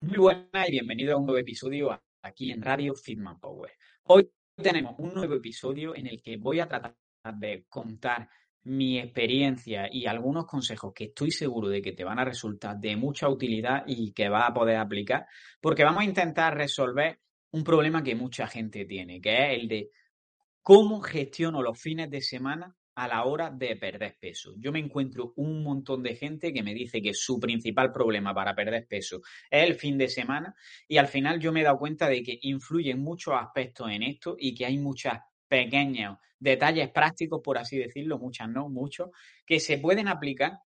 Muy buenas y bienvenido a un nuevo episodio aquí en Radio Fitman Power. Hoy tenemos un nuevo episodio en el que voy a tratar de contar mi experiencia y algunos consejos que estoy seguro de que te van a resultar de mucha utilidad y que vas a poder aplicar, porque vamos a intentar resolver un problema que mucha gente tiene, que es el de cómo gestiono los fines de semana a la hora de perder peso. Yo me encuentro un montón de gente que me dice que su principal problema para perder peso es el fin de semana y al final yo me he dado cuenta de que influyen muchos aspectos en esto y que hay muchas pequeños detalles prácticos, por así decirlo, muchas no, muchos, que se pueden aplicar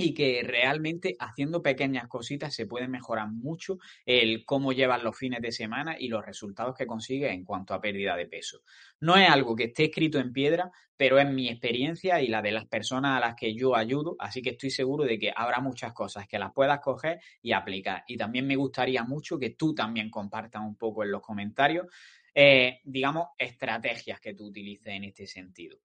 y que realmente haciendo pequeñas cositas se puede mejorar mucho el cómo llevan los fines de semana y los resultados que consigues en cuanto a pérdida de peso. No es algo que esté escrito en piedra, pero es mi experiencia y la de las personas a las que yo ayudo, así que estoy seguro de que habrá muchas cosas que las puedas coger y aplicar. Y también me gustaría mucho que tú también compartas un poco en los comentarios eh, digamos, estrategias que tú utilices en este sentido.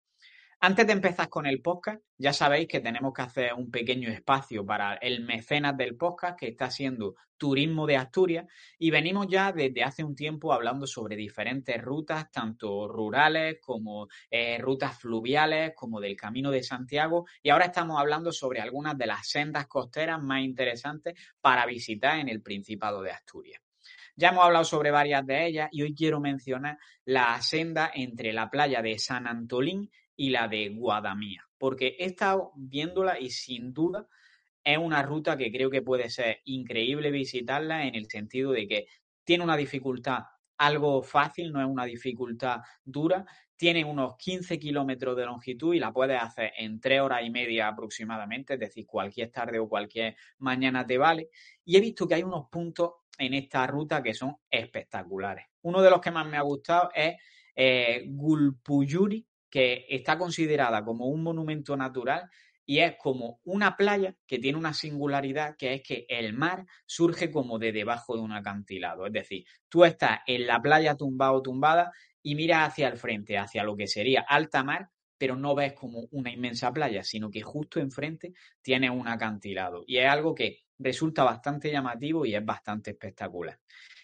Antes de empezar con el podcast, ya sabéis que tenemos que hacer un pequeño espacio para el mecenas del podcast que está siendo Turismo de Asturias y venimos ya desde hace un tiempo hablando sobre diferentes rutas, tanto rurales como eh, rutas fluviales, como del Camino de Santiago y ahora estamos hablando sobre algunas de las sendas costeras más interesantes para visitar en el Principado de Asturias. Ya hemos hablado sobre varias de ellas y hoy quiero mencionar la senda entre la playa de San Antolín y la de Guadamía, porque he estado viéndola y sin duda es una ruta que creo que puede ser increíble visitarla en el sentido de que tiene una dificultad algo fácil, no es una dificultad dura. Tiene unos 15 kilómetros de longitud y la puedes hacer en tres horas y media aproximadamente, es decir, cualquier tarde o cualquier mañana te vale. Y he visto que hay unos puntos en esta ruta que son espectaculares. Uno de los que más me ha gustado es eh, Gulpuyuri, que está considerada como un monumento natural y es como una playa que tiene una singularidad que es que el mar surge como de debajo de un acantilado. Es decir, tú estás en la playa tumbado o tumbada y miras hacia el frente, hacia lo que sería alta mar, pero no ves como una inmensa playa, sino que justo enfrente tiene un acantilado. Y es algo que resulta bastante llamativo y es bastante espectacular.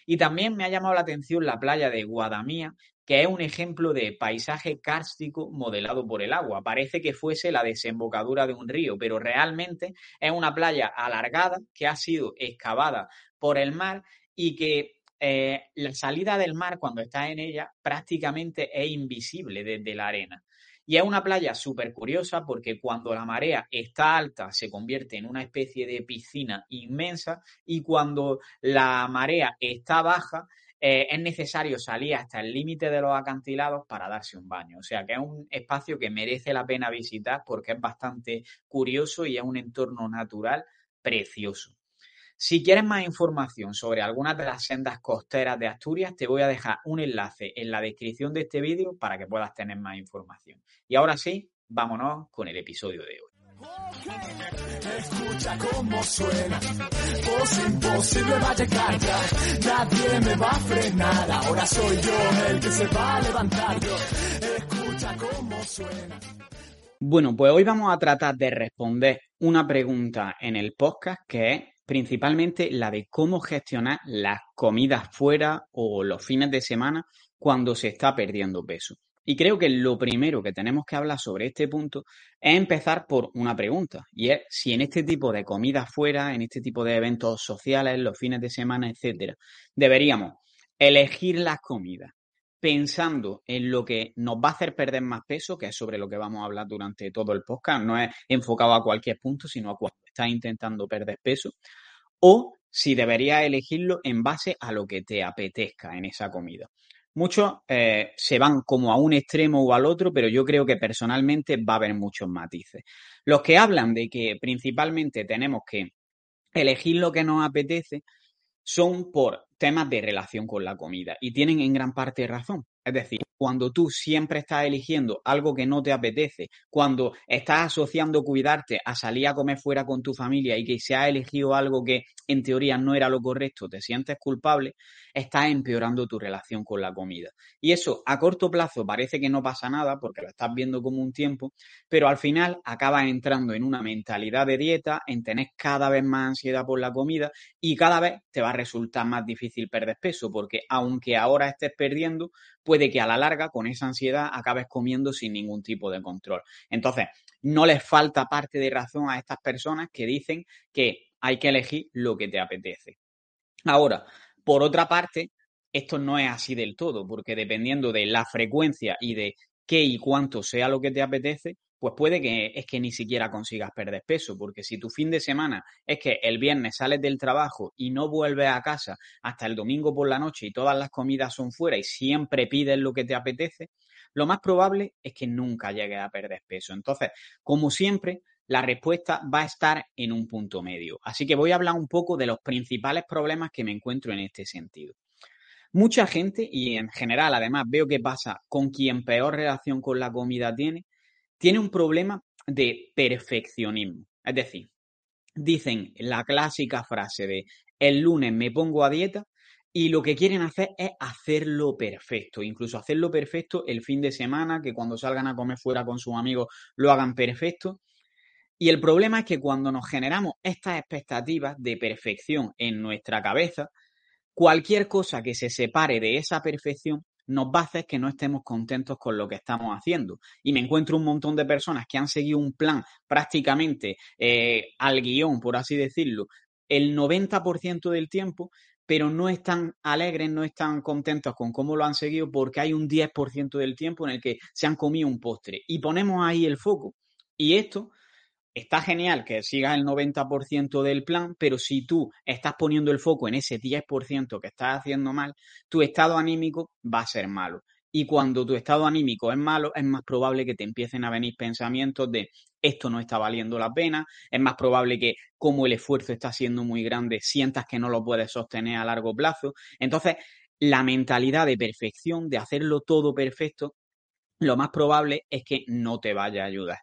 Y también me ha llamado la atención la playa de Guadamía, que es un ejemplo de paisaje kárstico modelado por el agua. Parece que fuese la desembocadura de un río, pero realmente es una playa alargada que ha sido excavada por el mar y que eh, la salida del mar cuando está en ella prácticamente es invisible desde la arena. Y es una playa súper curiosa porque cuando la marea está alta se convierte en una especie de piscina inmensa y cuando la marea está baja eh, es necesario salir hasta el límite de los acantilados para darse un baño. O sea que es un espacio que merece la pena visitar porque es bastante curioso y es un entorno natural precioso. Si quieres más información sobre algunas de las sendas costeras de Asturias, te voy a dejar un enlace en la descripción de este vídeo para que puedas tener más información. Y ahora sí, vámonos con el episodio de hoy. Escucha cómo suena, suena. Bueno, pues hoy vamos a tratar de responder una pregunta en el podcast que es principalmente la de cómo gestionar las comidas fuera o los fines de semana cuando se está perdiendo peso. Y creo que lo primero que tenemos que hablar sobre este punto es empezar por una pregunta, y es si en este tipo de comidas fuera, en este tipo de eventos sociales, los fines de semana, etcétera, deberíamos elegir las comidas pensando en lo que nos va a hacer perder más peso, que es sobre lo que vamos a hablar durante todo el podcast, no es enfocado a cualquier punto, sino a cuando estás intentando perder peso, o si deberías elegirlo en base a lo que te apetezca en esa comida. Muchos eh, se van como a un extremo o al otro, pero yo creo que personalmente va a haber muchos matices. Los que hablan de que principalmente tenemos que elegir lo que nos apetece, son por temas de relación con la comida y tienen en gran parte razón. Es decir, cuando tú siempre estás eligiendo algo que no te apetece, cuando estás asociando cuidarte a salir a comer fuera con tu familia y que se ha elegido algo que en teoría no era lo correcto, te sientes culpable, estás empeorando tu relación con la comida. Y eso a corto plazo parece que no pasa nada porque lo estás viendo como un tiempo, pero al final acabas entrando en una mentalidad de dieta, en tener cada vez más ansiedad por la comida y cada vez te va a resultar más difícil perder peso porque aunque ahora estés perdiendo, puede que a la larga con esa ansiedad acabes comiendo sin ningún tipo de control. Entonces, no les falta parte de razón a estas personas que dicen que hay que elegir lo que te apetece. Ahora, por otra parte, esto no es así del todo, porque dependiendo de la frecuencia y de qué y cuánto sea lo que te apetece, pues puede que es que ni siquiera consigas perder peso, porque si tu fin de semana es que el viernes sales del trabajo y no vuelves a casa hasta el domingo por la noche y todas las comidas son fuera y siempre pides lo que te apetece, lo más probable es que nunca llegues a perder peso. Entonces, como siempre, la respuesta va a estar en un punto medio. Así que voy a hablar un poco de los principales problemas que me encuentro en este sentido. Mucha gente, y en general además veo que pasa con quien peor relación con la comida tiene, tiene un problema de perfeccionismo. Es decir, dicen la clásica frase de el lunes me pongo a dieta y lo que quieren hacer es hacerlo perfecto, incluso hacerlo perfecto el fin de semana, que cuando salgan a comer fuera con sus amigos lo hagan perfecto. Y el problema es que cuando nos generamos estas expectativas de perfección en nuestra cabeza, cualquier cosa que se separe de esa perfección nos va a hacer que no estemos contentos con lo que estamos haciendo. Y me encuentro un montón de personas que han seguido un plan prácticamente eh, al guion, por así decirlo, el 90% del tiempo, pero no están alegres, no están contentos con cómo lo han seguido porque hay un 10% del tiempo en el que se han comido un postre. Y ponemos ahí el foco. Y esto está genial que sigas el 90% del plan, pero si tú estás poniendo el foco en ese 10% que estás haciendo mal, tu estado anímico va a ser malo. Y cuando tu estado anímico es malo, es más probable que te empiecen a venir pensamientos de esto no está valiendo la pena, es más probable que como el esfuerzo está siendo muy grande, sientas que no lo puedes sostener a largo plazo. Entonces, la mentalidad de perfección, de hacerlo todo perfecto, lo más probable es que no te vaya a ayudar.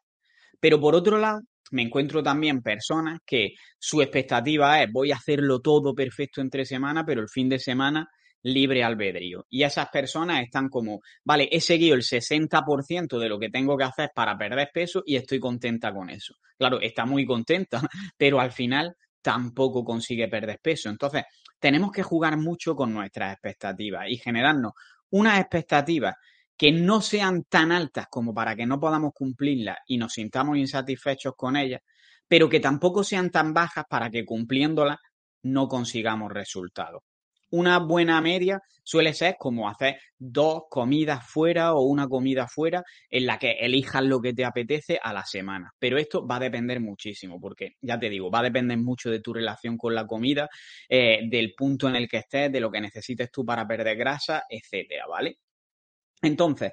Pero por otro lado, me encuentro también personas que su expectativa es voy a hacerlo todo perfecto entre semana, pero el fin de semana libre albedrío. Y esas personas están como, vale, he seguido el 60% de lo que tengo que hacer para perder peso y estoy contenta con eso. Claro, está muy contenta, pero al final tampoco consigue perder peso. Entonces, tenemos que jugar mucho con nuestras expectativas y generarnos unas expectativas que no sean tan altas como para que no podamos cumplirlas y nos sintamos insatisfechos con ellas, pero que tampoco sean tan bajas para que cumpliéndolas no consigamos resultados. Una buena media suele ser como hacer dos comidas fuera o una comida fuera en la que elijas lo que te apetece a la semana. Pero esto va a depender muchísimo, porque ya te digo, va a depender mucho de tu relación con la comida, eh, del punto en el que estés, de lo que necesites tú para perder grasa, etcétera, ¿vale? Entonces,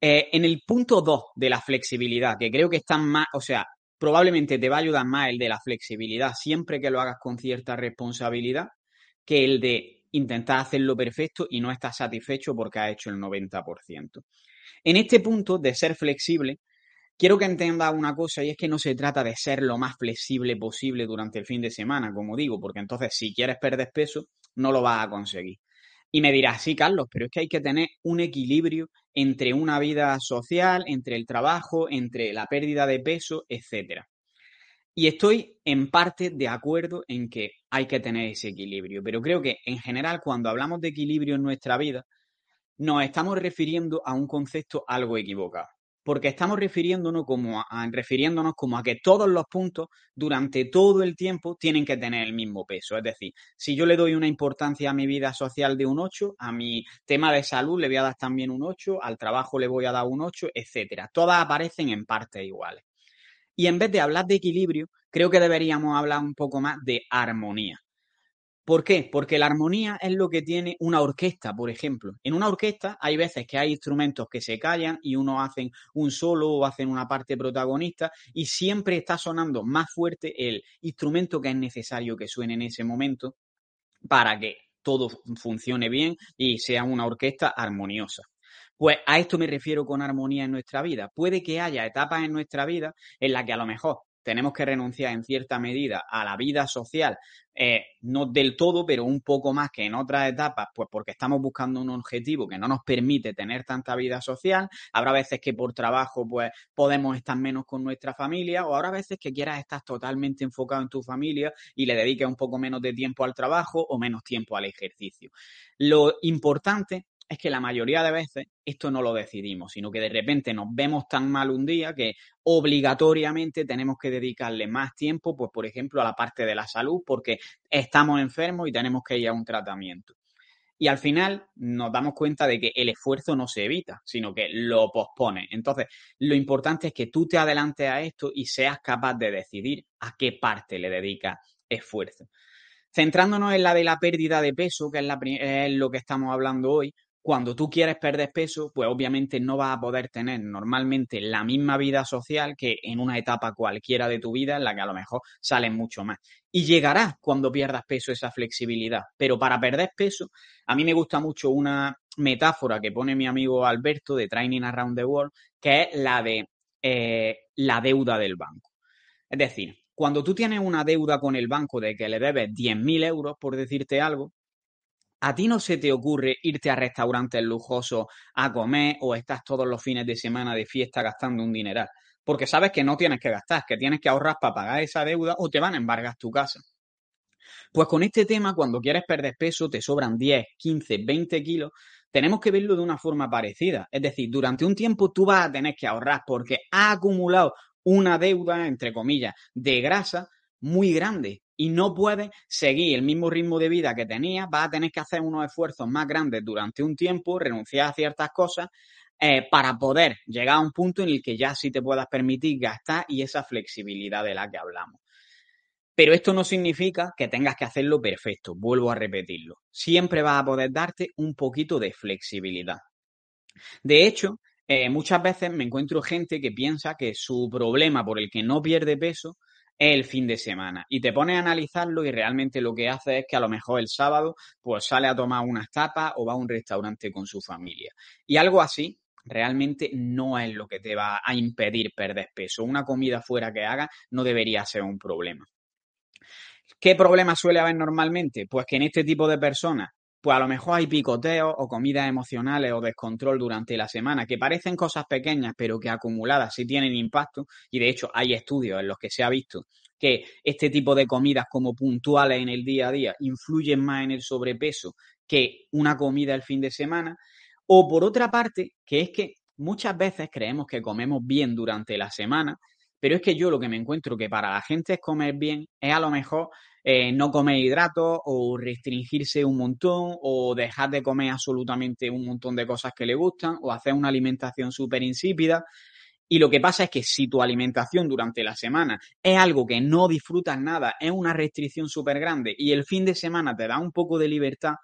eh, en el punto 2 de la flexibilidad, que creo que está más, o sea, probablemente te va a ayudar más el de la flexibilidad siempre que lo hagas con cierta responsabilidad que el de intentar hacerlo perfecto y no estar satisfecho porque has hecho el 90%. En este punto de ser flexible, quiero que entiendas una cosa y es que no se trata de ser lo más flexible posible durante el fin de semana, como digo, porque entonces si quieres perder peso, no lo vas a conseguir. Y me dirás, sí, Carlos, pero es que hay que tener un equilibrio entre una vida social, entre el trabajo, entre la pérdida de peso, etcétera. Y estoy en parte de acuerdo en que hay que tener ese equilibrio, pero creo que en general cuando hablamos de equilibrio en nuestra vida, nos estamos refiriendo a un concepto algo equivocado porque estamos refiriéndonos como a, refiriéndonos como a que todos los puntos durante todo el tiempo tienen que tener el mismo peso. Es decir, si yo le doy una importancia a mi vida social de un 8, a mi tema de salud le voy a dar también un 8, al trabajo le voy a dar un 8, etcétera. Todas aparecen en partes iguales. Y en vez de hablar de equilibrio, creo que deberíamos hablar un poco más de armonía. ¿Por qué? Porque la armonía es lo que tiene una orquesta, por ejemplo. En una orquesta hay veces que hay instrumentos que se callan y uno hacen un solo o hacen una parte protagonista y siempre está sonando más fuerte el instrumento que es necesario que suene en ese momento para que todo funcione bien y sea una orquesta armoniosa. Pues a esto me refiero con armonía en nuestra vida. Puede que haya etapas en nuestra vida en las que a lo mejor tenemos que renunciar en cierta medida a la vida social, eh, no del todo, pero un poco más que en otras etapas, pues porque estamos buscando un objetivo que no nos permite tener tanta vida social. Habrá veces que por trabajo, pues podemos estar menos con nuestra familia, o habrá veces que quieras estar totalmente enfocado en tu familia y le dediques un poco menos de tiempo al trabajo o menos tiempo al ejercicio. Lo importante es que la mayoría de veces esto no lo decidimos, sino que de repente nos vemos tan mal un día que obligatoriamente tenemos que dedicarle más tiempo, pues por ejemplo, a la parte de la salud, porque estamos enfermos y tenemos que ir a un tratamiento. Y al final nos damos cuenta de que el esfuerzo no se evita, sino que lo pospone. Entonces, lo importante es que tú te adelantes a esto y seas capaz de decidir a qué parte le dedicas esfuerzo. Centrándonos en la de la pérdida de peso, que es, es lo que estamos hablando hoy, cuando tú quieres perder peso, pues obviamente no vas a poder tener normalmente la misma vida social que en una etapa cualquiera de tu vida en la que a lo mejor sales mucho más. Y llegará cuando pierdas peso esa flexibilidad. Pero para perder peso, a mí me gusta mucho una metáfora que pone mi amigo Alberto de Training Around the World, que es la de eh, la deuda del banco. Es decir, cuando tú tienes una deuda con el banco de que le debes 10.000 euros, por decirte algo, ¿A ti no se te ocurre irte a restaurantes lujosos a comer o estás todos los fines de semana de fiesta gastando un dineral? Porque sabes que no tienes que gastar, que tienes que ahorrar para pagar esa deuda o te van a embargar tu casa. Pues con este tema, cuando quieres perder peso, te sobran 10, 15, 20 kilos, tenemos que verlo de una forma parecida. Es decir, durante un tiempo tú vas a tener que ahorrar porque has acumulado una deuda, entre comillas, de grasa muy grande y no puedes seguir el mismo ritmo de vida que tenías, vas a tener que hacer unos esfuerzos más grandes durante un tiempo, renunciar a ciertas cosas eh, para poder llegar a un punto en el que ya sí te puedas permitir gastar y esa flexibilidad de la que hablamos. Pero esto no significa que tengas que hacerlo perfecto, vuelvo a repetirlo. Siempre vas a poder darte un poquito de flexibilidad. De hecho, eh, muchas veces me encuentro gente que piensa que su problema por el que no pierde peso el fin de semana. Y te pones a analizarlo y realmente lo que hace es que a lo mejor el sábado pues sale a tomar unas tapas o va a un restaurante con su familia. Y algo así realmente no es lo que te va a impedir perder peso. Una comida fuera que haga no debería ser un problema. ¿Qué problema suele haber normalmente? Pues que en este tipo de personas pues a lo mejor hay picoteos o comidas emocionales o descontrol durante la semana que parecen cosas pequeñas pero que acumuladas sí tienen impacto. Y de hecho hay estudios en los que se ha visto que este tipo de comidas como puntuales en el día a día influyen más en el sobrepeso que una comida el fin de semana. O por otra parte que es que muchas veces creemos que comemos bien durante la semana pero es que yo lo que me encuentro que para la gente es comer bien es a lo mejor eh, no comer hidratos o restringirse un montón o dejar de comer absolutamente un montón de cosas que le gustan o hacer una alimentación súper insípida. Y lo que pasa es que si tu alimentación durante la semana es algo que no disfrutas nada, es una restricción súper grande y el fin de semana te da un poco de libertad,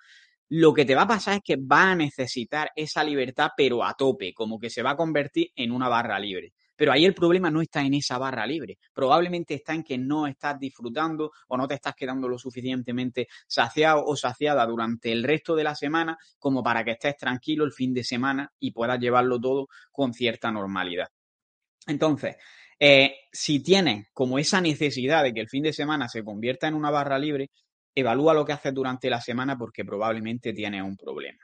lo que te va a pasar es que vas a necesitar esa libertad pero a tope, como que se va a convertir en una barra libre. Pero ahí el problema no está en esa barra libre. Probablemente está en que no estás disfrutando o no te estás quedando lo suficientemente saciado o saciada durante el resto de la semana como para que estés tranquilo el fin de semana y puedas llevarlo todo con cierta normalidad. Entonces, eh, si tienes como esa necesidad de que el fin de semana se convierta en una barra libre, evalúa lo que haces durante la semana porque probablemente tienes un problema.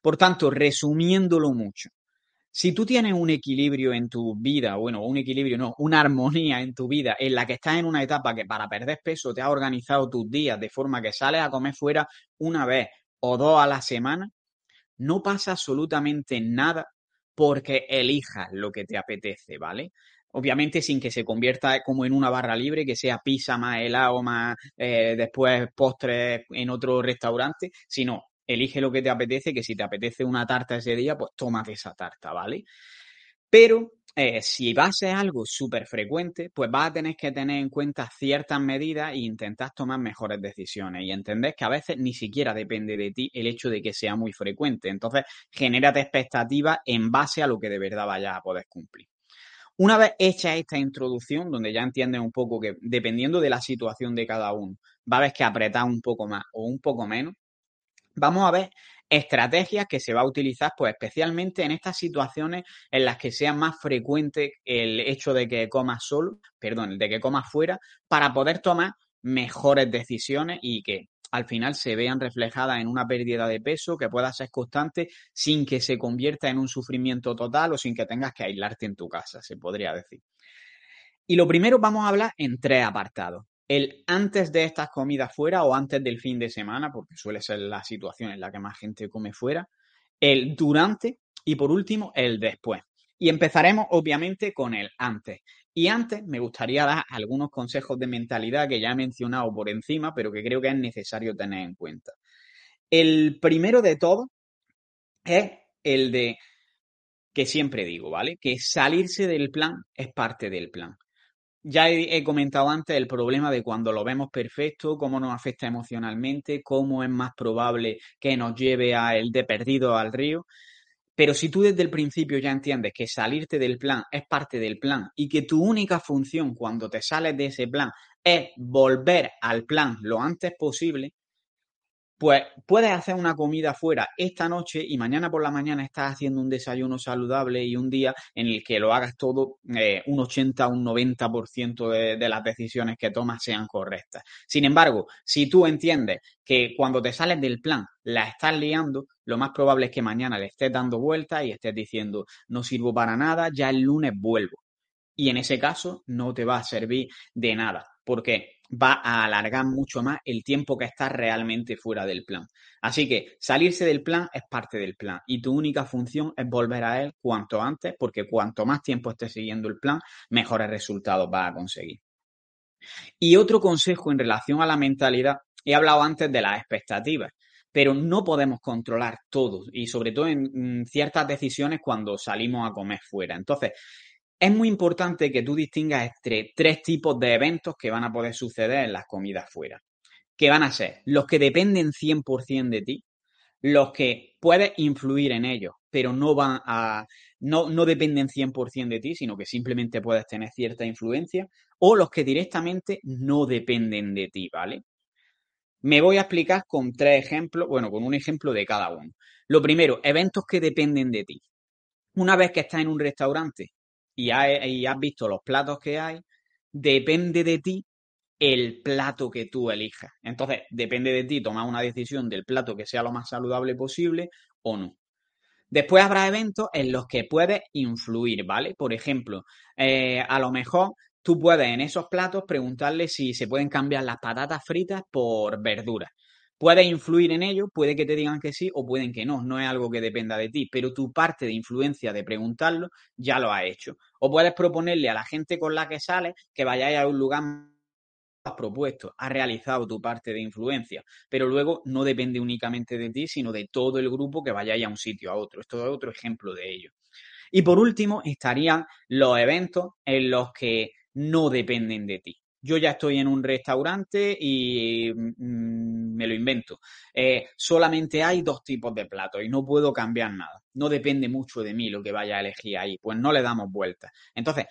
Por tanto, resumiéndolo mucho, si tú tienes un equilibrio en tu vida, bueno, un equilibrio no, una armonía en tu vida en la que estás en una etapa que para perder peso te has organizado tus días de forma que sales a comer fuera una vez o dos a la semana, no pasa absolutamente nada porque elijas lo que te apetece, ¿vale? Obviamente sin que se convierta como en una barra libre, que sea pizza más helado más eh, después postres en otro restaurante, sino elige lo que te apetece, que si te apetece una tarta ese día, pues tómate esa tarta, ¿vale? Pero eh, si va a ser algo súper frecuente, pues vas a tener que tener en cuenta ciertas medidas e intentar tomar mejores decisiones y entender que a veces ni siquiera depende de ti el hecho de que sea muy frecuente. Entonces, genérate expectativas en base a lo que de verdad vayas a poder cumplir. Una vez hecha esta introducción, donde ya entiendes un poco que dependiendo de la situación de cada uno, va a ver que apretar un poco más o un poco menos, vamos a ver estrategias que se va a utilizar, pues especialmente en estas situaciones en las que sea más frecuente el hecho de que comas solo, perdón, de que comas fuera, para poder tomar mejores decisiones y que al final se vean reflejadas en una pérdida de peso que pueda ser constante sin que se convierta en un sufrimiento total o sin que tengas que aislarte en tu casa, se podría decir. Y lo primero vamos a hablar en tres apartados el antes de estas comidas fuera o antes del fin de semana, porque suele ser la situación en la que más gente come fuera, el durante y por último el después. Y empezaremos obviamente con el antes. Y antes me gustaría dar algunos consejos de mentalidad que ya he mencionado por encima, pero que creo que es necesario tener en cuenta. El primero de todo es el de que siempre digo, ¿vale? Que salirse del plan es parte del plan. Ya he, comentado antes el problema de cuando lo vemos perfecto, cómo nos afecta emocionalmente, cómo es más probable que nos lleve a el de perdido al río. Pero si tú desde el principio ya entiendes que salirte del plan es parte del plan y que tu única función cuando te sales de ese plan es volver al plan lo antes posible, pues puedes hacer una comida fuera esta noche y mañana por la mañana estás haciendo un desayuno saludable y un día en el que lo hagas todo eh, un 80, un 90% de, de las decisiones que tomas sean correctas. Sin embargo, si tú entiendes que cuando te sales del plan la estás liando, lo más probable es que mañana le estés dando vueltas y estés diciendo no sirvo para nada, ya el lunes vuelvo. Y en ese caso no te va a servir de nada. Porque va a alargar mucho más el tiempo que estás realmente fuera del plan. Así que salirse del plan es parte del plan y tu única función es volver a él cuanto antes, porque cuanto más tiempo estés siguiendo el plan, mejores resultados vas a conseguir. Y otro consejo en relación a la mentalidad, he hablado antes de las expectativas, pero no podemos controlar todo y sobre todo en mm, ciertas decisiones cuando salimos a comer fuera. Entonces, es muy importante que tú distingas entre tres tipos de eventos que van a poder suceder en las comidas fuera. Que van a ser los que dependen 100% de ti, los que puedes influir en ellos, pero no van a no, no dependen 100% de ti, sino que simplemente puedes tener cierta influencia, o los que directamente no dependen de ti, ¿vale? Me voy a explicar con tres ejemplos, bueno, con un ejemplo de cada uno. Lo primero, eventos que dependen de ti. Una vez que estás en un restaurante y, has visto los platos que hay, depende de ti el plato que tú elijas. Entonces, depende de ti tomar una decisión del plato que sea lo más saludable posible o no. Después habrá eventos en los que puedes influir, ¿vale? Por ejemplo, eh, a lo mejor tú puedes en esos platos preguntarle si se pueden cambiar las patatas fritas por verduras. Puedes influir en ello, puede que te digan que sí o pueden que no, no es algo que dependa de ti, pero tu parte de influencia de preguntarlo ya lo ha hecho. O puedes proponerle a la gente con la que sales que vayáis a un lugar más propuesto, has realizado tu parte de influencia, pero luego no depende únicamente de ti, sino de todo el grupo que vayáis a un sitio a otro. Esto es otro ejemplo de ello. Y por último, estarían los eventos en los que no dependen de ti yo ya estoy en un restaurante y mm, me lo invento. Eh, solamente hay dos tipos de platos y no puedo cambiar nada. No depende mucho de mí lo que vaya a elegir ahí, pues no le damos vuelta. Entonces,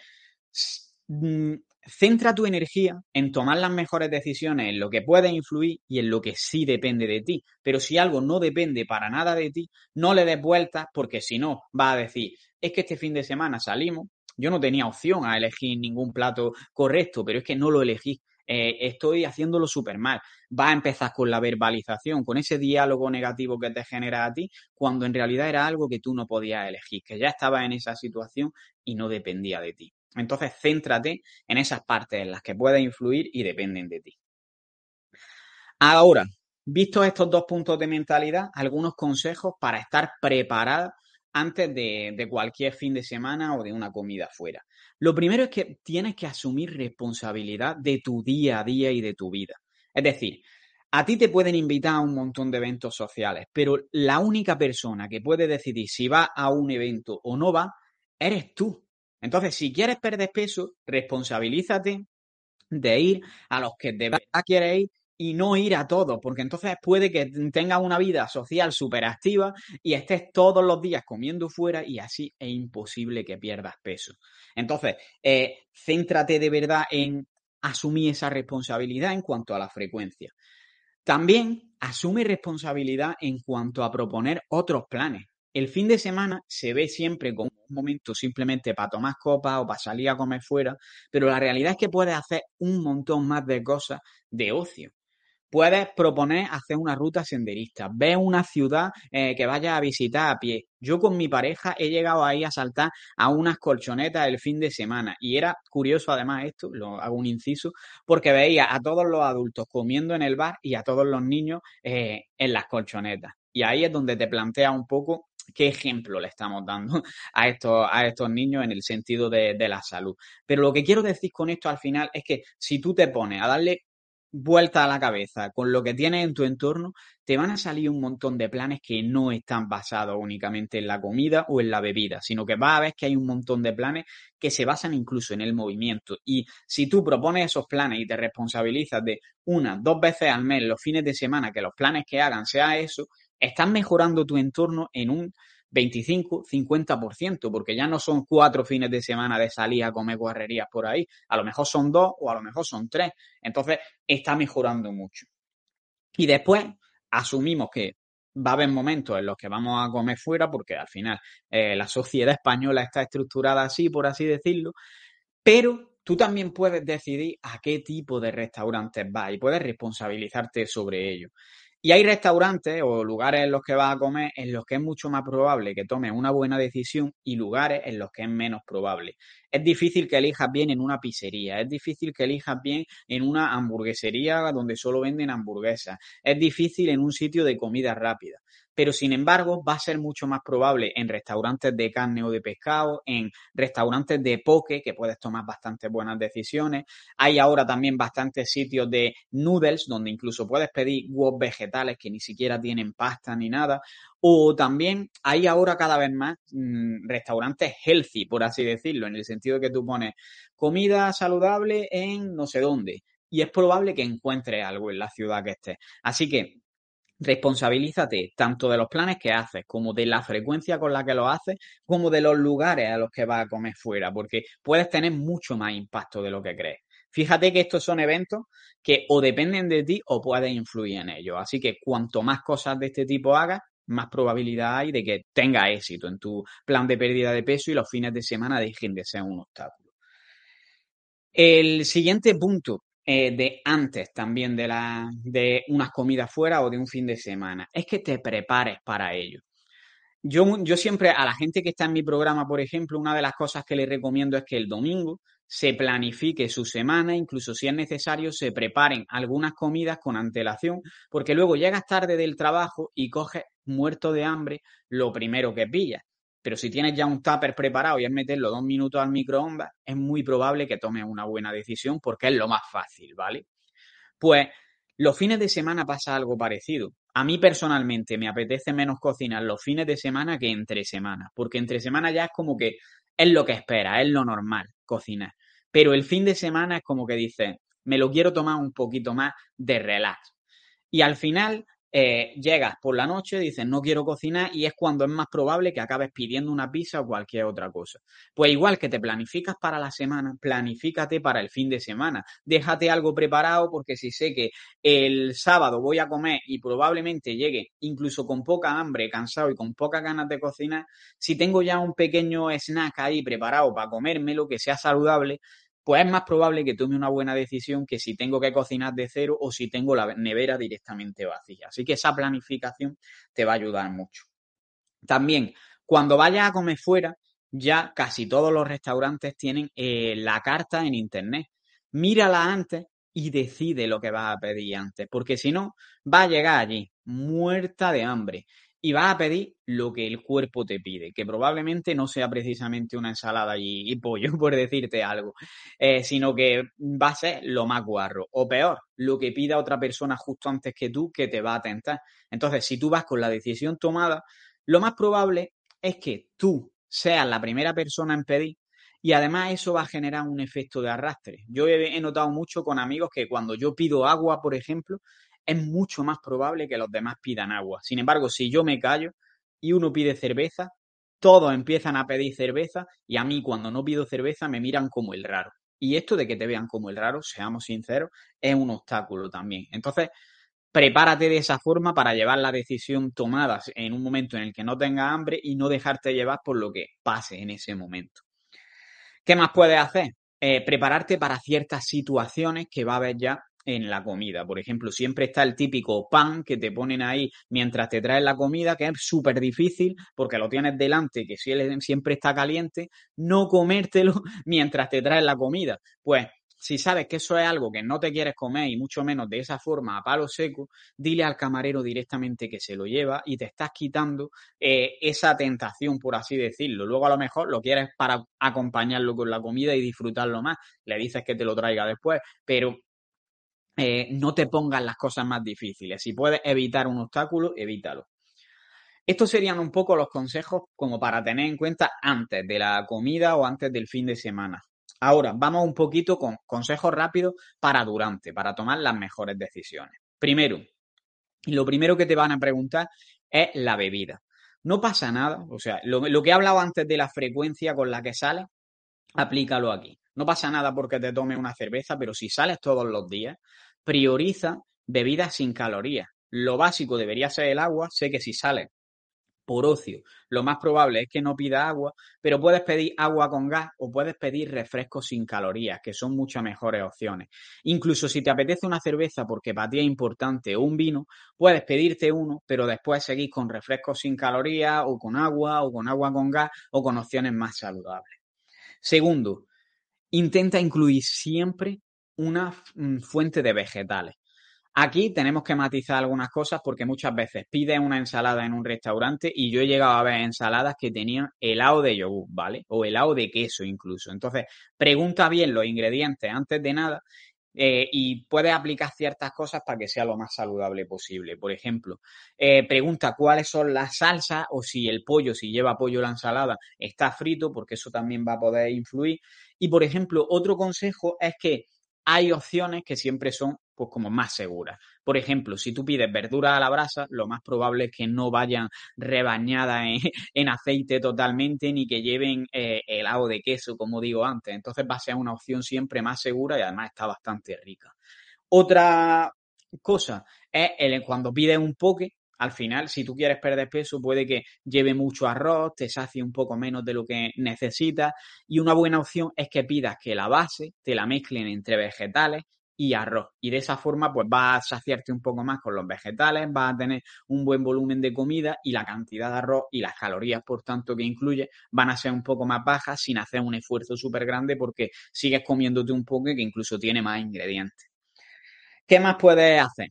mm, centra tu energía en tomar las mejores decisiones, en lo que puede influir y en lo que sí depende de ti. Pero si algo no depende para nada de ti, no le des vueltas porque si no, va a decir, es que este fin de semana salimos, yo no tenía opción a elegir ningún plato correcto, pero es que no lo elegí. Eh, estoy haciéndolo súper mal. Va a empezar con la verbalización, con ese diálogo negativo que te genera a ti, cuando en realidad era algo que tú no podías elegir, que ya estabas en esa situación y no dependía de ti. Entonces, céntrate en esas partes en las que puedes influir y dependen de ti. Ahora, vistos estos dos puntos de mentalidad, algunos consejos para estar preparada antes de, cualquier fin de semana o de una comida fuera. Lo primero es que tienes que asumir responsabilidad de tu día a día y de tu vida. Es decir, a ti te pueden invitar a un montón de eventos sociales, pero la única persona que puede decidir si va a un evento o no va, eres tú. Entonces, si quieres perder peso, responsabilízate de ir a los que de verdad quieres ir y no ir a todo, porque entonces puede que tengas una vida social súper activa y estés todos los días comiendo fuera y así es imposible que pierdas peso. Entonces, eh, céntrate de verdad en asumir esa responsabilidad en cuanto a la frecuencia. También asume responsabilidad en cuanto a proponer otros planes. El fin de semana se ve siempre como un momento simplemente para tomar copas o para salir a comer fuera, pero la realidad es que puedes hacer un montón más de cosas de ocio. Puedes proponer hacer una ruta senderista, ve una ciudad eh, que vayas a visitar a pie. Yo con mi pareja he llegado ahí a saltar a unas colchonetas el fin de semana y era curioso además esto, lo hago un inciso, porque veía a todos los adultos comiendo en el bar y a todos los niños eh, en las colchonetas. Y ahí es donde te plantea un poco qué ejemplo le estamos dando a estos, a estos niños en el sentido de, la salud. Pero lo que quiero decir con esto al final es que si tú te pones a darle vuelta a la cabeza con lo que tienes en tu entorno, te van a salir un montón de planes que no están basados únicamente en la comida o en la bebida, sino que vas a ver que hay un montón de planes que se basan incluso en el movimiento. Y si tú propones esos planes y te responsabilizas de una, dos veces al mes, los fines de semana, que los planes que hagan sea eso, estás mejorando tu entorno en un 25, 50%, porque ya no son cuatro fines de semana de salir a comer guarrerías por ahí, a lo mejor son dos o a lo mejor son tres. Entonces, está mejorando mucho. Y después asumimos que va a haber momentos en los que vamos a comer fuera, porque al final eh, la sociedad española está estructurada así, por así decirlo, pero tú también puedes decidir a qué tipo de restaurantes vas y puedes responsabilizarte sobre ello. Y hay restaurantes o lugares en los que vas a comer en los que es mucho más probable que tomes una buena decisión y lugares en los que es menos probable. Es difícil que elijas bien en una pizzería, es difícil que elijas bien en una hamburguesería donde solo venden hamburguesas, es difícil en un sitio de comida rápida pero sin embargo va a ser mucho más probable en restaurantes de carne o de pescado, en restaurantes de poke, que puedes tomar bastante buenas decisiones. Hay ahora también bastantes sitios de noodles, donde incluso puedes pedir huevos vegetales que ni siquiera tienen pasta ni nada. O también hay ahora cada vez más mmm, restaurantes healthy, por así decirlo, en el sentido que tú pones comida saludable en no sé dónde. Y es probable que encuentres algo en la ciudad que estés. Así que Responsabilízate tanto de los planes que haces, como de la frecuencia con la que lo haces, como de los lugares a los que vas a comer fuera, porque puedes tener mucho más impacto de lo que crees. Fíjate que estos son eventos que o dependen de ti o puedes influir en ellos. Así que cuanto más cosas de este tipo hagas, más probabilidad hay de que tenga éxito en tu plan de pérdida de peso y los fines de semana dejen de ser un obstáculo. El siguiente punto eh, de antes también de, la, de unas comidas fuera o de un fin de semana. Es que te prepares para ello. Yo, yo siempre a la gente que está en mi programa, por ejemplo, una de las cosas que les recomiendo es que el domingo se planifique su semana, incluso si es necesario, se preparen algunas comidas con antelación, porque luego llegas tarde del trabajo y coges muerto de hambre lo primero que pillas. Pero si tienes ya un tupper preparado y es meterlo dos minutos al microondas, es muy probable que tomes una buena decisión porque es lo más fácil, ¿vale? Pues los fines de semana pasa algo parecido. A mí personalmente me apetece menos cocinar los fines de semana que entre semanas, porque entre semana ya es como que es lo que espera, es lo normal cocinar. Pero el fin de semana es como que dices, me lo quiero tomar un poquito más de relax. Y al final eh, llegas por la noche, dices no quiero cocinar y es cuando es más probable que acabes pidiendo una pizza o cualquier otra cosa. Pues igual que te planificas para la semana, planifícate para el fin de semana. Déjate algo preparado porque si sé que el sábado voy a comer y probablemente llegue incluso con poca hambre, cansado y con pocas ganas de cocinar, si tengo ya un pequeño snack ahí preparado para comérmelo que sea saludable, pues es más probable que tome una buena decisión que si tengo que cocinar de cero o si tengo la nevera directamente vacía. Así que esa planificación te va a ayudar mucho. También, cuando vayas a comer fuera, ya casi todos los restaurantes tienen eh, la carta en internet. Mírala antes y decide lo que vas a pedir antes, porque si no, va a llegar allí muerta de hambre y vas a pedir lo que el cuerpo te pide, que probablemente no sea precisamente una ensalada y, pollo, por decirte algo, eh, sino que va a ser lo más guarro, o peor, lo que pida otra persona justo antes que tú que te va a tentar. Entonces, si tú vas con la decisión tomada, lo más probable es que tú seas la primera persona en pedir y además eso va a generar un efecto de arrastre. Yo he, notado mucho con amigos que cuando yo pido agua, por ejemplo, es mucho más probable que los demás pidan agua. Sin embargo, si yo me callo y uno pide cerveza, todos empiezan a pedir cerveza y a mí cuando no pido cerveza me miran como el raro. Y esto de que te vean como el raro, seamos sinceros, es un obstáculo también. Entonces, prepárate de esa forma para llevar la decisión tomada en un momento en el que no tengas hambre y no dejarte llevar por lo que pase en ese momento. ¿Qué más puedes hacer? Eh, prepararte para ciertas situaciones que va a haber ya en la comida. Por ejemplo, siempre está el típico pan que te ponen ahí mientras te traes la comida, que es súper difícil porque lo tienes delante, que siempre está caliente, no comértelo mientras te traes la comida. Pues si sabes que eso es algo que no te quieres comer y mucho menos de esa forma a palo seco, dile al camarero directamente que se lo lleva y te estás quitando eh, esa tentación, por así decirlo. Luego a lo mejor lo quieres para acompañarlo con la comida y disfrutarlo más. Le dices que te lo traiga después, pero eh, no te pongas las cosas más difíciles. Si puedes evitar un obstáculo, evítalo. Estos serían un poco los consejos como para tener en cuenta antes de la comida o antes del fin de semana. Ahora, vamos un poquito con consejos rápidos para durante, para tomar las mejores decisiones. Primero, lo primero que te van a preguntar es la bebida. No pasa nada, o sea, lo, que he hablado antes de la frecuencia con la que sales, aplícalo aquí. No pasa nada porque te tomes una cerveza, pero si sales todos los días, prioriza bebidas sin calorías. Lo básico debería ser el agua. Sé que si sales por ocio. Lo más probable es que no pida agua, pero puedes pedir agua con gas o puedes pedir refrescos sin calorías, que son muchas mejores opciones. Incluso si te apetece una cerveza porque para ti es importante o un vino, puedes pedirte uno, pero después seguir con refrescos sin calorías o con agua o con agua con gas o con opciones más saludables. Segundo, intenta incluir siempre una mm, fuente de vegetales. Aquí tenemos que matizar algunas cosas porque muchas veces pides una ensalada en un restaurante y yo he llegado a ver ensaladas que tenían helado de yogur, ¿vale? O helado de queso incluso. Entonces, pregunta bien los ingredientes antes de nada eh, y puedes aplicar ciertas cosas para que sea lo más saludable posible. Por ejemplo, eh, pregunta cuáles son las salsas o si el pollo, si lleva pollo la ensalada, está frito, porque eso también va a poder influir. Y, por ejemplo, otro consejo es que hay opciones que siempre son pues como más seguras. Por ejemplo, si tú pides verdura a la brasa, lo más probable es que no vayan rebañadas en, aceite totalmente ni que lleven eh, helado de queso, como digo antes. Entonces va a ser una opción siempre más segura y además está bastante rica. Otra cosa es cuando pides un poke, al final, si tú quieres perder peso, puede que lleve mucho arroz, te sacie un poco menos de lo que necesitas. Y una buena opción es que pidas que la base te la mezclen entre vegetales y arroz. Y de esa forma, pues vas a saciarte un poco más con los vegetales, vas a tener un buen volumen de comida y la cantidad de arroz y las calorías, por tanto, que incluye, van a ser un poco más bajas sin hacer un esfuerzo súper grande porque sigues comiéndote un poco que incluso tiene más ingredientes. ¿Qué más puedes hacer?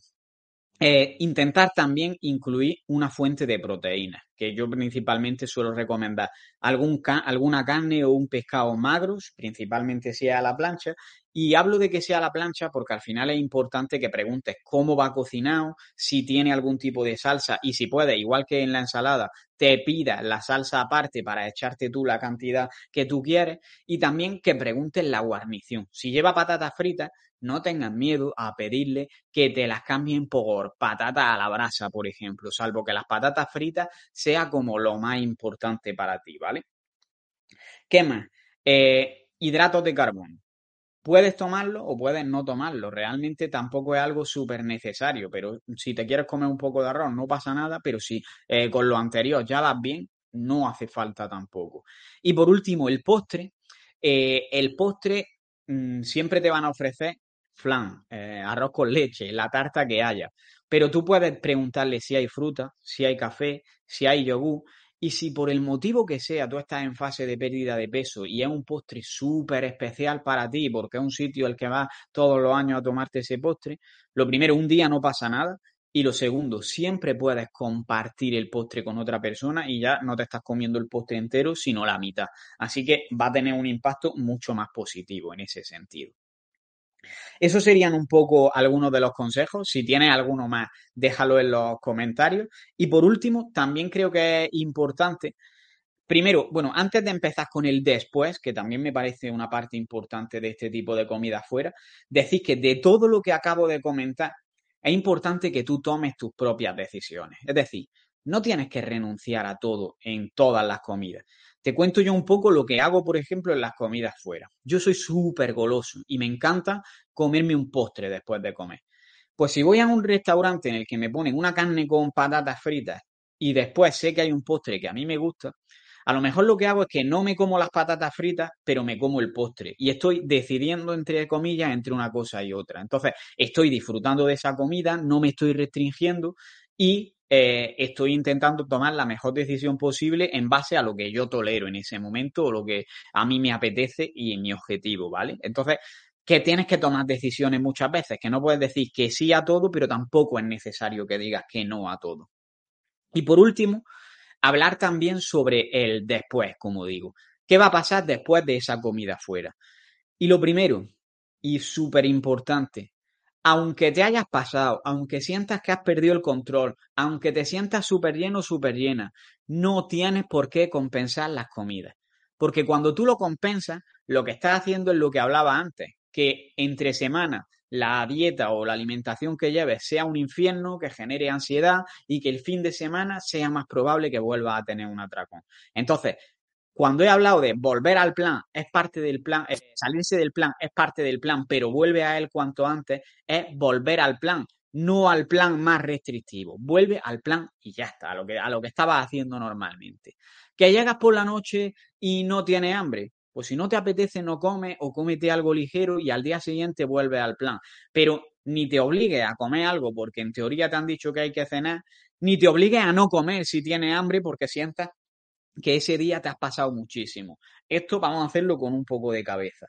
Eh, intentar también incluir una fuente de proteínas, que yo principalmente suelo recomendar alguna carne o un pescado magros, principalmente si es a la plancha. Y hablo de que sea la plancha porque al final es importante que preguntes cómo va cocinado, si tiene algún tipo de salsa y si puede, igual que en la ensalada, te pidas la salsa aparte para echarte tú la cantidad que tú quieres. Y también que preguntes la guarnición. Si lleva patatas fritas, no tengas miedo a pedirle que te las cambien por patatas a la brasa, por ejemplo, salvo que las patatas fritas sea como lo más importante para ti, ¿vale? ¿Qué más? Eh, hidratos de carbono. Puedes tomarlo o puedes no tomarlo. Realmente tampoco es algo súper necesario, pero si te quieres comer un poco de arroz no pasa nada, pero si eh, con lo anterior ya vas bien, no hace falta tampoco. Y por último, el postre. Eh, el postre mm, siempre te van a ofrecer flan, eh, arroz con leche, la tarta que haya. Pero tú puedes preguntarle si hay fruta, si hay café, si hay yogur. Y si por el motivo que sea tú estás en fase de pérdida de peso y es un postre súper especial para ti, porque es un sitio al que vas todos los años a tomarte ese postre, lo primero, un día no pasa nada. Y lo segundo, siempre puedes compartir el postre con otra persona y ya no te estás comiendo el postre entero, sino la mitad. Así que va a tener un impacto mucho más positivo en ese sentido. Esos serían un poco algunos de los consejos. Si tienes alguno más, déjalo en los comentarios. Y por último, también creo que es importante Primero, bueno, antes de empezar con el después, que también me parece una parte importante de este tipo de comida afuera, decir que de todo lo que acabo de comentar, es importante que tú tomes tus propias decisiones. Es decir, no tienes que renunciar a todo en todas las comidas. Te cuento yo un poco lo que hago, por ejemplo, en las comidas fuera. Yo soy súper goloso y me encanta comerme un postre después de comer. Pues si voy a un restaurante en el que me ponen una carne con patatas fritas y después sé que hay un postre que a mí me gusta, a lo mejor lo que hago es que no me como las patatas fritas, pero me como el postre. Y estoy decidiendo, entre comillas, entre una cosa y otra. Entonces, estoy disfrutando de esa comida, no me estoy restringiendo y eh, estoy intentando tomar la mejor decisión posible en base a lo que yo tolero en ese momento o lo que a mí me apetece y mi objetivo, ¿vale? Entonces, que tienes que tomar decisiones muchas veces, que no puedes decir que sí a todo, pero tampoco es necesario que digas que no a todo. Y por último, hablar también sobre el después, como digo. ¿Qué va a pasar después de esa comida fuera? Y lo primero, y súper importante, aunque te hayas pasado, aunque sientas que has perdido el control, aunque te sientas súper lleno o súper llena, no tienes por qué compensar las comidas. Porque cuando tú lo compensas, lo que estás haciendo es lo que hablaba antes, que entre semana la dieta o la alimentación que lleves sea un infierno, que genere ansiedad y que el fin de semana sea más probable que vuelvas a tener un atracón. Entonces, cuando he hablado de volver al plan, es parte del plan, eh, salirse del plan es parte del plan, pero vuelve a él cuanto antes, es volver al plan, no al plan más restrictivo. Vuelve al plan y ya está, a lo que, a lo que estabas haciendo normalmente. Que llegas por la noche y no tienes hambre, pues si no te apetece, no comes o cómete algo ligero y al día siguiente vuelve al plan. Pero ni te obligues a comer algo porque en teoría te han dicho que hay que cenar, ni te obligues a no comer si tienes hambre porque sientas que ese día te has pasado muchísimo. Esto vamos a hacerlo con un poco de cabeza.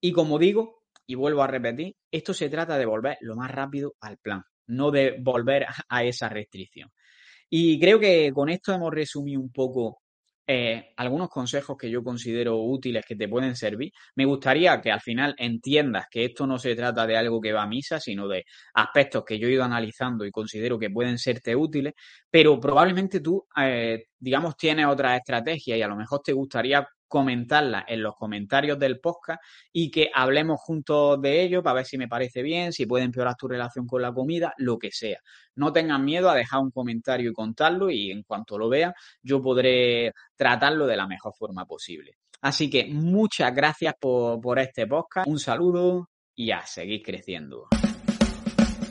Y como digo, y vuelvo a repetir, esto se trata de volver lo más rápido al plan, no de volver a esa restricción. Y creo que con esto hemos resumido un poco eh, algunos consejos que yo considero útiles que te pueden servir. Me gustaría que al final entiendas que esto no se trata de algo que va a misa, sino de aspectos que yo he ido analizando y considero que pueden serte útiles, pero probablemente tú, eh, digamos, tienes otra estrategia y a lo mejor te gustaría comentarla en los comentarios del podcast y que hablemos juntos de ello para ver si me parece bien, si puede empeorar tu relación con la comida, lo que sea. No tengan miedo a dejar un comentario y contarlo y en cuanto lo vea yo podré tratarlo de la mejor forma posible. Así que muchas gracias por, por este podcast, un saludo y a seguir creciendo.